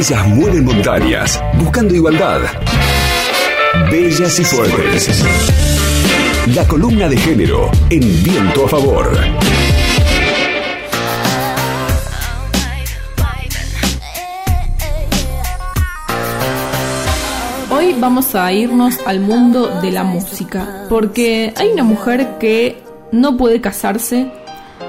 Ellas mueven montañas, buscando igualdad. Bellas y fuertes. La columna de género en viento a favor. Hoy vamos a irnos al mundo de la música, porque hay una mujer que no puede casarse,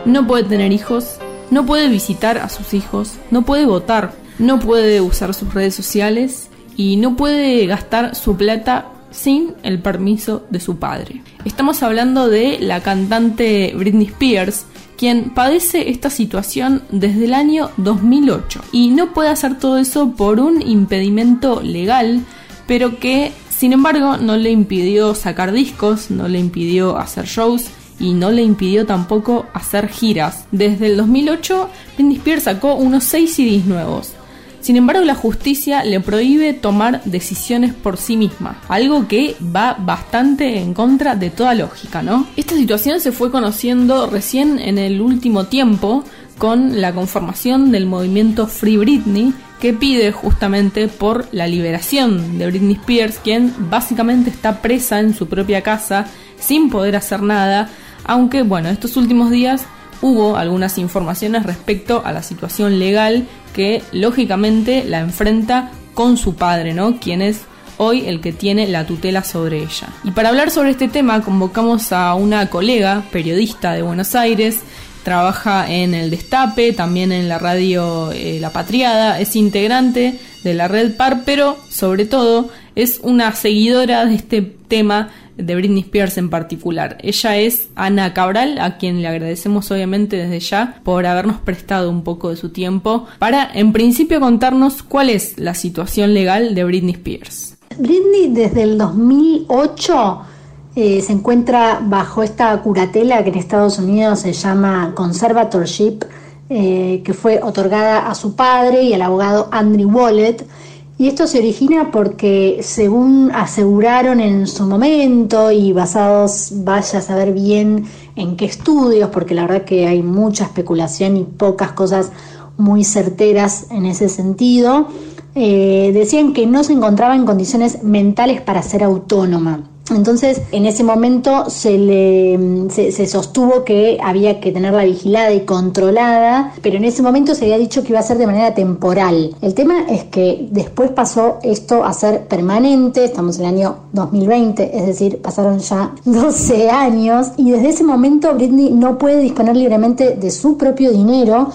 no puede tener hijos, no puede visitar a sus hijos, no puede votar, no puede usar sus redes sociales y no puede gastar su plata sin el permiso de su padre. Estamos hablando de la cantante Britney Spears, quien padece esta situación desde el año 2008 y no puede hacer todo eso por un impedimento legal, pero que sin embargo no le impidió sacar discos, no le impidió hacer shows y no le impidió tampoco hacer giras. Desde el 2008, Britney Spears sacó unos 6 CDs nuevos. Sin embargo, la justicia le prohíbe tomar decisiones por sí misma, algo que va bastante en contra de toda lógica, ¿no? Esta situación se fue conociendo recién en el último tiempo con la conformación del movimiento Free Britney, que pide justamente por la liberación de Britney Spears, quien básicamente está presa en su propia casa sin poder hacer nada, aunque bueno, estos últimos días hubo algunas informaciones respecto a la situación legal que lógicamente la enfrenta con su padre, ¿no? Quien es hoy el que tiene la tutela sobre ella. Y para hablar sobre este tema convocamos a una colega, periodista de Buenos Aires, trabaja en el Destape, también en la radio eh, La Patriada, es integrante de la red PAR, pero sobre todo es una seguidora de este tema de Britney Spears en particular. Ella es Ana Cabral, a quien le agradecemos obviamente desde ya por habernos prestado un poco de su tiempo para en principio contarnos cuál es la situación legal de Britney Spears. Britney desde el 2008 eh, se encuentra bajo esta curatela que en Estados Unidos se llama conservatorship, eh, que fue otorgada a su padre y al abogado Andrew Wallet y esto se origina porque, según aseguraron en su momento y basados, vaya a saber bien en qué estudios, porque la verdad que hay mucha especulación y pocas cosas muy certeras en ese sentido, eh, decían que no se encontraba en condiciones mentales para ser autónoma. Entonces, en ese momento se le se, sostuvo que había que tenerla vigilada y controlada, pero en ese momento se había dicho que iba a ser de manera temporal. El tema es que después pasó esto a ser permanente, estamos en el año 2020, es decir, pasaron ya 12 años y desde ese momento Britney no puede disponer libremente de su propio dinero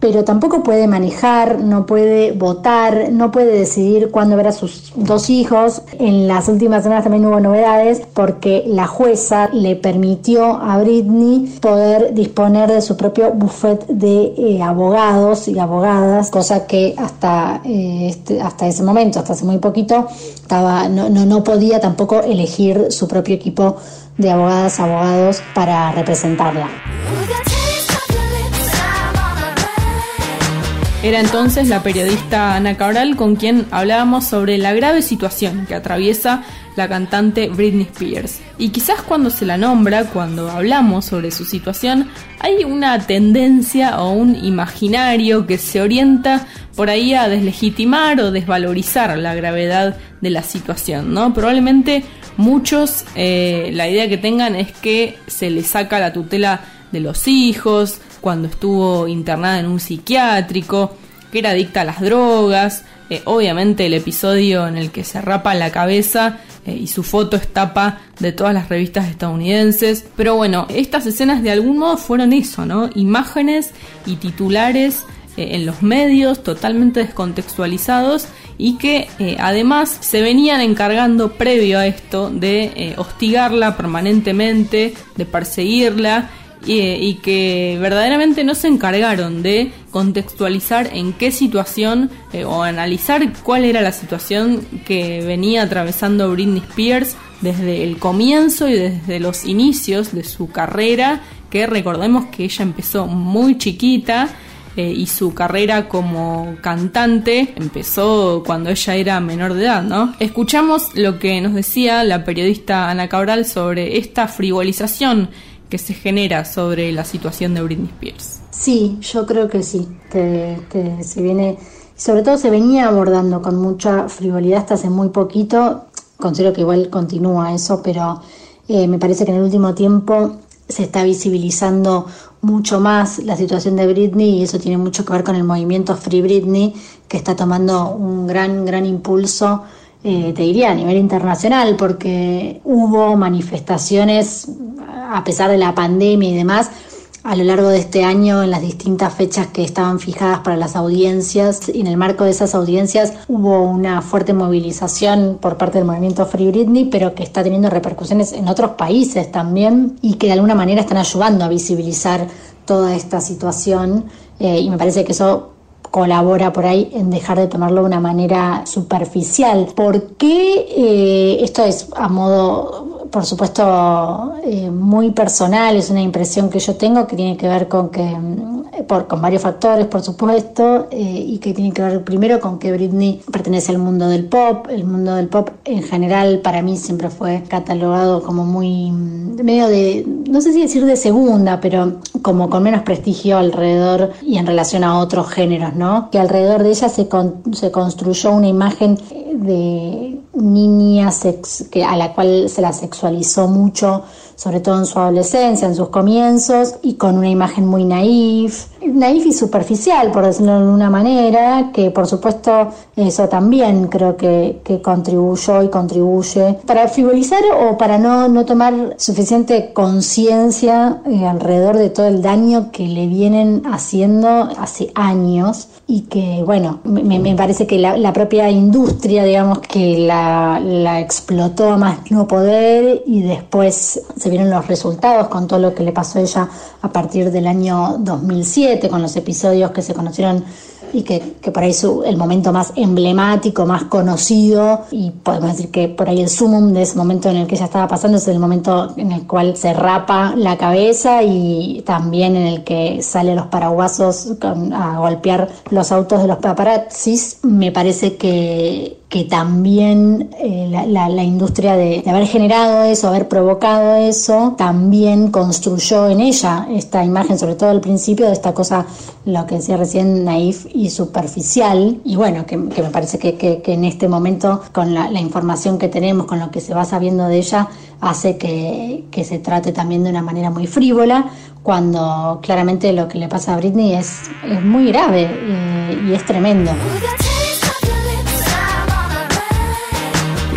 pero tampoco puede manejar, no puede votar, no puede decidir cuándo ver a sus dos hijos. En las últimas semanas también hubo novedades porque la jueza le permitió a Britney poder disponer de su propio buffet de eh, abogados y abogadas, cosa que hasta, eh, este, hasta ese momento, hasta hace muy poquito, estaba, no, no, no podía tampoco elegir su propio equipo de abogadas, abogados para representarla. Era entonces la periodista Ana Cabral con quien hablábamos sobre la grave situación que atraviesa la cantante Britney Spears. Y quizás cuando se la nombra, cuando hablamos sobre su situación, hay una tendencia o un imaginario que se orienta por ahí a deslegitimar o desvalorizar la gravedad de la situación, ¿no? Probablemente muchos eh, la idea que tengan es que se le saca la tutela de los hijos, cuando estuvo internada en un psiquiátrico, que era adicta a las drogas, eh, obviamente el episodio en el que se rapa la cabeza eh, y su foto es tapa de todas las revistas estadounidenses. Pero bueno, estas escenas de algún modo fueron eso, ¿no? Imágenes y titulares eh, en los medios totalmente descontextualizados y que además se venían encargando previo a esto de hostigarla permanentemente, de perseguirla y, que verdaderamente no se encargaron de contextualizar en qué situación eh, o analizar cuál era la situación que venía atravesando Britney Spears desde el comienzo y desde los inicios de su carrera, que recordemos que ella empezó muy chiquita eh, y su carrera como cantante empezó cuando ella era menor de edad, ¿no? Escuchamos lo que nos decía la periodista Ana Cabral sobre esta frivolización que se genera sobre la situación de Britney Spears. Sí, yo creo que sí, que, se viene, sobre todo se venía abordando con mucha frivolidad hasta hace muy poquito, considero que igual continúa eso, pero eh, me parece que en el último tiempo se está visibilizando mucho más la situación de Britney y eso tiene mucho que ver con el movimiento Free Britney que está tomando un gran, gran impulso, eh, te diría, a nivel internacional, porque hubo manifestaciones, a pesar de la pandemia y demás, a lo largo de este año en las distintas fechas que estaban fijadas para las audiencias y en el marco de esas audiencias hubo una fuerte movilización por parte del movimiento Free Britney, pero que está teniendo repercusiones en otros países también y que de alguna manera están ayudando a visibilizar toda esta situación eh, y me parece que eso colabora por ahí en dejar de tomarlo de una manera superficial. ¿Por qué eh, esto es a modo por supuesto, eh, muy personal, es una impresión que yo tengo que tiene que ver con que, mm, por, con varios factores, por supuesto, eh, y que tiene que ver primero con que Britney pertenece al mundo del pop. El mundo del pop en general para mí siempre fue catalogado como muy, mm, medio de, no sé si decir de segunda, pero como con menos prestigio alrededor y en relación a otros géneros, ¿no? Que alrededor de ella se, se construyó una imagen de niña que, a la cual se la sexualizó mucho, sobre todo en su adolescencia, en sus comienzos, y con una imagen muy naif, naif y superficial, por decirlo de una manera, que por supuesto eso también creo que, que contribuyó y contribuye para frivolizar o para no, no tomar suficiente conciencia eh, alrededor de todo el daño que le vienen haciendo hace años y que, bueno, me, me parece que la, la, propia industria, digamos, que la, la explotó a más no poder y después se vieron los resultados con todo lo que le pasó a ella a partir del año 2007, con los episodios que se conocieron y que, por ahí es el momento más emblemático, más conocido y podemos decir que por ahí el sumum de ese momento en el que ella estaba pasando es el momento en el cual se rapa la cabeza y también en el que sale los paraguasos a golpear los autos de los paparazzis. Me parece que que también eh, la, industria de, haber generado eso, haber provocado eso, también construyó en ella esta imagen, sobre todo al principio, de esta cosa, lo que decía recién, naif y superficial. Y bueno, que, me parece que, que, en este momento, con la, información que tenemos, con lo que se va sabiendo de ella, hace que, se trate también de una manera muy frívola, cuando claramente lo que le pasa a Britney es, es muy grave eh, y es tremendo.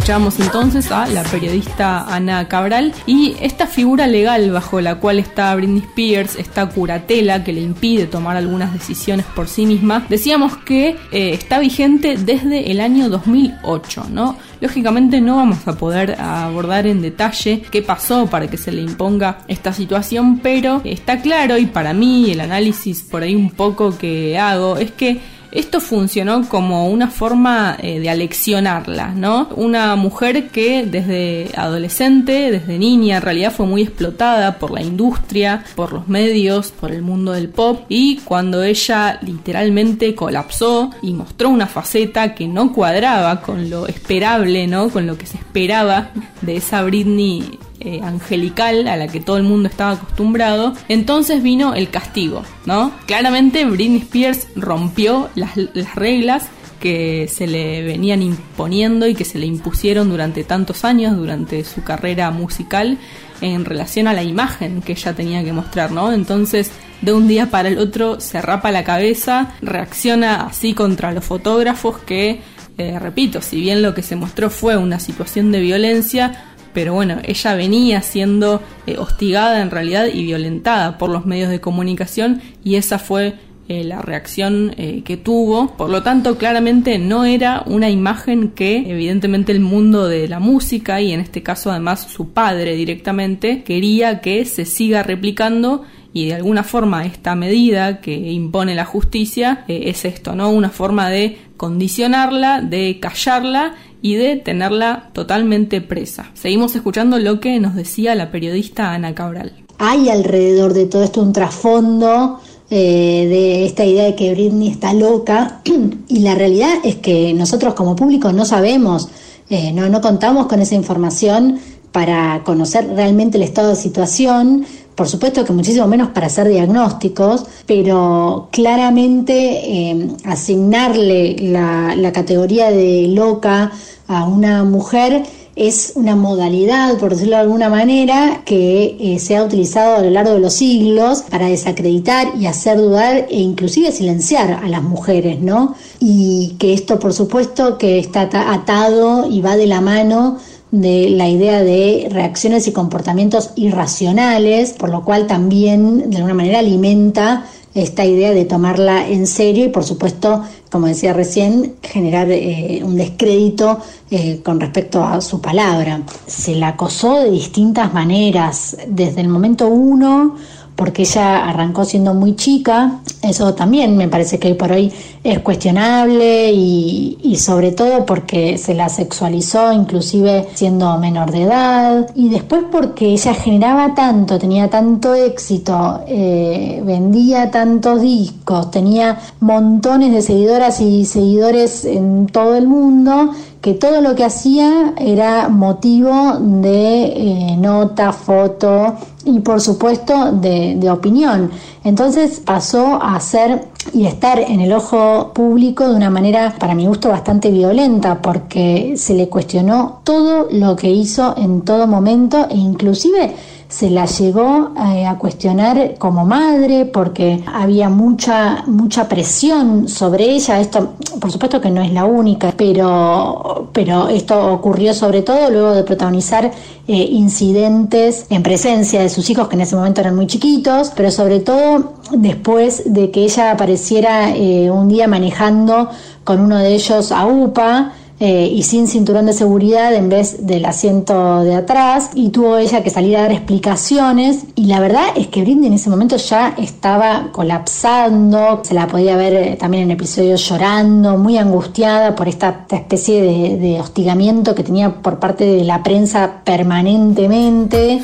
Escuchamos entonces a la periodista Ana Cabral y esta figura legal bajo la cual está Britney Spears, esta curatela que le impide tomar algunas decisiones por sí misma, decíamos que eh, está vigente desde el año 2008, ¿no? Lógicamente no vamos a poder abordar en detalle qué pasó para que se le imponga esta situación, pero está claro y para mí el análisis por ahí un poco que hago es que esto funcionó como una forma eh, de aleccionarla, ¿no? Una mujer que desde adolescente, desde niña, en realidad fue muy explotada por la industria, por los medios, por el mundo del pop y cuando ella literalmente colapsó y mostró una faceta que no cuadraba con lo esperable, ¿no? Con lo que se esperaba de esa Britney eh, angelical a la que todo el mundo estaba acostumbrado, entonces vino el castigo, ¿no? Claramente Britney Spears rompió las, reglas que se le venían imponiendo y que se le impusieron durante tantos años, durante su carrera musical, en relación a la imagen que ella tenía que mostrar, ¿no? Entonces, de un día para el otro se rapa la cabeza, reacciona así contra los fotógrafos que, eh, repito, si bien lo que se mostró fue una situación de violencia, pero bueno, ella venía siendo eh, hostigada en realidad y violentada por los medios de comunicación y esa fue eh, la reacción eh, que tuvo. Por lo tanto, claramente no era una imagen que evidentemente el mundo de la música y en este caso además su padre directamente quería que se siga replicando y de alguna forma esta medida que impone la justicia es esto, ¿no? Una forma de condicionarla, de callarla y de tenerla totalmente presa. Seguimos escuchando lo que nos decía la periodista Ana Cabral. Hay alrededor de todo esto un trasfondo eh, de esta idea de que Britney está loca y la realidad es que nosotros como público no sabemos, eh, no, no contamos con esa información para conocer realmente el estado de situación, por supuesto que muchísimo menos para hacer diagnósticos, pero claramente eh, asignarle la, categoría de loca a una mujer es una modalidad, por decirlo de alguna manera, que eh, se ha utilizado a lo largo de los siglos para desacreditar y hacer dudar e inclusive silenciar a las mujeres, ¿no? Y que esto, por supuesto, que está atado y va de la mano de la idea de reacciones y comportamientos irracionales, por lo cual también de alguna manera alimenta esta idea de tomarla en serio y por supuesto, como decía recién, generar eh, un descrédito eh, con respecto a su palabra. Se la acosó de distintas maneras, desde el momento uno porque ella arrancó siendo muy chica, eso también me parece que hoy por hoy es cuestionable y, sobre todo porque se la sexualizó inclusive siendo menor de edad y después porque ella generaba tanto, tenía tanto éxito, eh, vendía tantos discos, tenía montones de seguidoras y seguidores en todo el mundo que todo lo que hacía era motivo de eh, nota, foto y por supuesto de, de, opinión. Entonces pasó a ser y estar en el ojo público de una manera, para mi gusto, bastante violenta, porque se le cuestionó todo lo que hizo en todo momento e inclusive se la llegó eh, a cuestionar como madre porque había mucha mucha presión sobre ella. Esto por supuesto que no es la única pero pero esto ocurrió sobre todo luego de protagonizar eh, incidentes en presencia de sus hijos que en ese momento eran muy chiquitos pero sobre todo después de que ella apareciera eh, un día manejando con uno de ellos a UPA eh, y sin cinturón de seguridad en vez del asiento de atrás y tuvo ella que salir a dar explicaciones y la verdad es que Brindy en ese momento ya estaba colapsando, se la podía ver eh, también en episodios llorando, muy angustiada por esta, especie de, de hostigamiento que tenía por parte de la prensa permanentemente.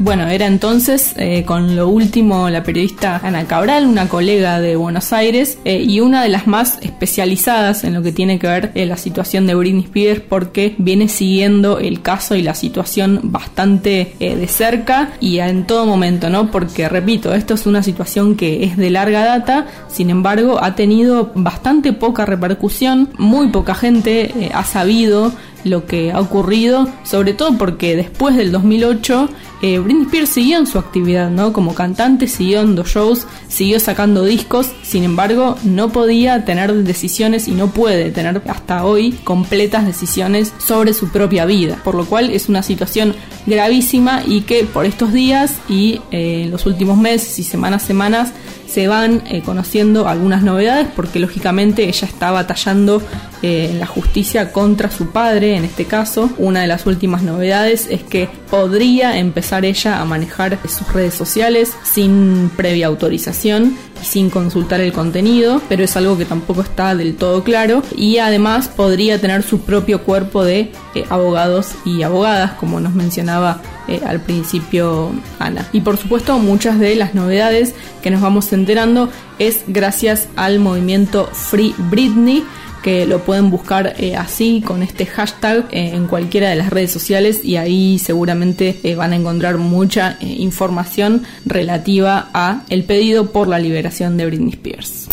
Bueno, era entonces eh, con lo último la periodista Ana Cabral, una colega de Buenos Aires eh, y una de las más especializadas en lo que tiene que ver eh, la situación de Britney Spears porque viene siguiendo el caso y la situación bastante de cerca y en todo momento, ¿no? Porque repito, esto es una situación que es de larga data, sin embargo ha tenido bastante poca repercusión, muy poca gente ha sabido lo que ha ocurrido, sobre todo porque después del 2008 eh, Britney siguió en su actividad, ¿no? Como cantante, siguió en dos shows, siguió sacando discos, sin embargo, no podía tener decisiones y no puede tener hasta hoy completas decisiones sobre su propia vida, por lo cual es una situación gravísima y que por estos días y eh, los últimos meses y semanas, semanas, se van eh, conociendo algunas novedades porque lógicamente ella está batallando eh, en la justicia contra su padre en este caso. Una de las últimas novedades es que podría empezar ella a manejar sus redes sociales sin previa autorización y sin consultar el contenido, pero es algo que tampoco está del todo claro y además podría tener su propio cuerpo de eh, abogados y abogadas como nos mencionaba eh, al principio Ana. Y por supuesto muchas de las novedades que nos vamos enterando es gracias al movimiento Free Britney que lo pueden buscar eh, así con este hashtag eh, en cualquiera de las redes sociales y ahí seguramente van a encontrar mucha información relativa a el pedido por la liberación de Britney Spears.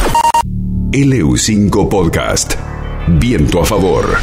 LU5 Podcast. Viento a favor.